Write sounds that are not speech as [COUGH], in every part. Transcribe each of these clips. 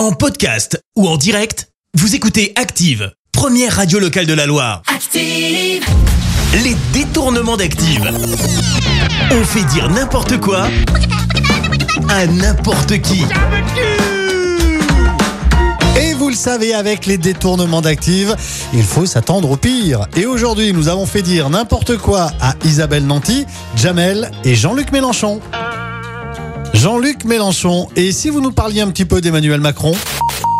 En podcast ou en direct, vous écoutez Active, première radio locale de la Loire. Active. Les détournements d'Active. On fait dire n'importe quoi à n'importe qui. Et vous le savez, avec les détournements d'Active, il faut s'attendre au pire. Et aujourd'hui, nous avons fait dire n'importe quoi à Isabelle Nanty, Jamel et Jean-Luc Mélenchon. Jean-Luc Mélenchon, et si vous nous parliez un petit peu d'Emmanuel Macron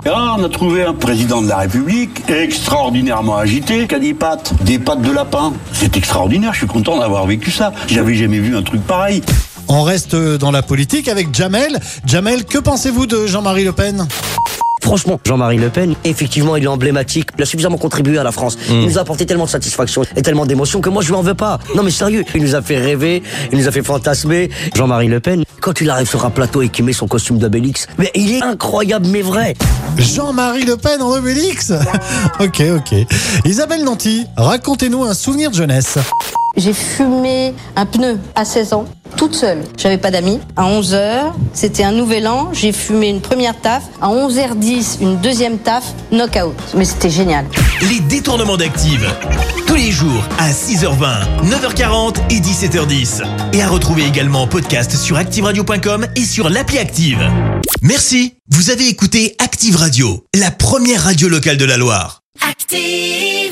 Ah, on a trouvé un président de la République extraordinairement agité, qui a des pattes, des pattes de lapin. C'est extraordinaire, je suis content d'avoir vécu ça. J'avais jamais vu un truc pareil. On reste dans la politique avec Jamel. Jamel, que pensez-vous de Jean-Marie Le Pen? Franchement, Jean-Marie Le Pen, effectivement, il est emblématique. Il a suffisamment contribué à la France. Il nous a apporté tellement de satisfaction et tellement d'émotions que moi, je lui en veux pas. Non, mais sérieux, il nous a fait rêver, il nous a fait fantasmer. Jean-Marie Le Pen, quand il arrive sur un plateau et qu'il met son costume d'Obélix, mais il est incroyable, mais vrai. Jean-Marie Le Pen en Obélix [LAUGHS] Ok, ok. Isabelle Nanty, racontez-nous un souvenir de jeunesse. J'ai fumé un pneu à 16 ans, toute seule. J'avais pas d'amis. À 11h, c'était un nouvel an. J'ai fumé une première taf. À 11h10, une deuxième taf. Knockout. Mais c'était génial. Les détournements d'Active. Tous les jours à 6h20, 9h40 et 17h10. Et à retrouver également en podcast sur ActiveRadio.com et sur l'appli Active. Merci. Vous avez écouté Active Radio, la première radio locale de la Loire. Active.